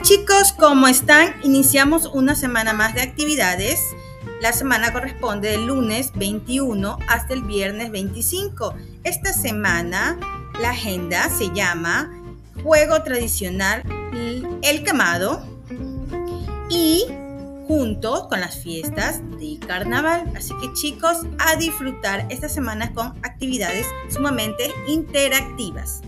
chicos, ¿cómo están? Iniciamos una semana más de actividades. La semana corresponde del lunes 21 hasta el viernes 25. Esta semana la agenda se llama Juego Tradicional El Quemado y junto con las fiestas de carnaval. Así que chicos, a disfrutar esta semana con actividades sumamente interactivas.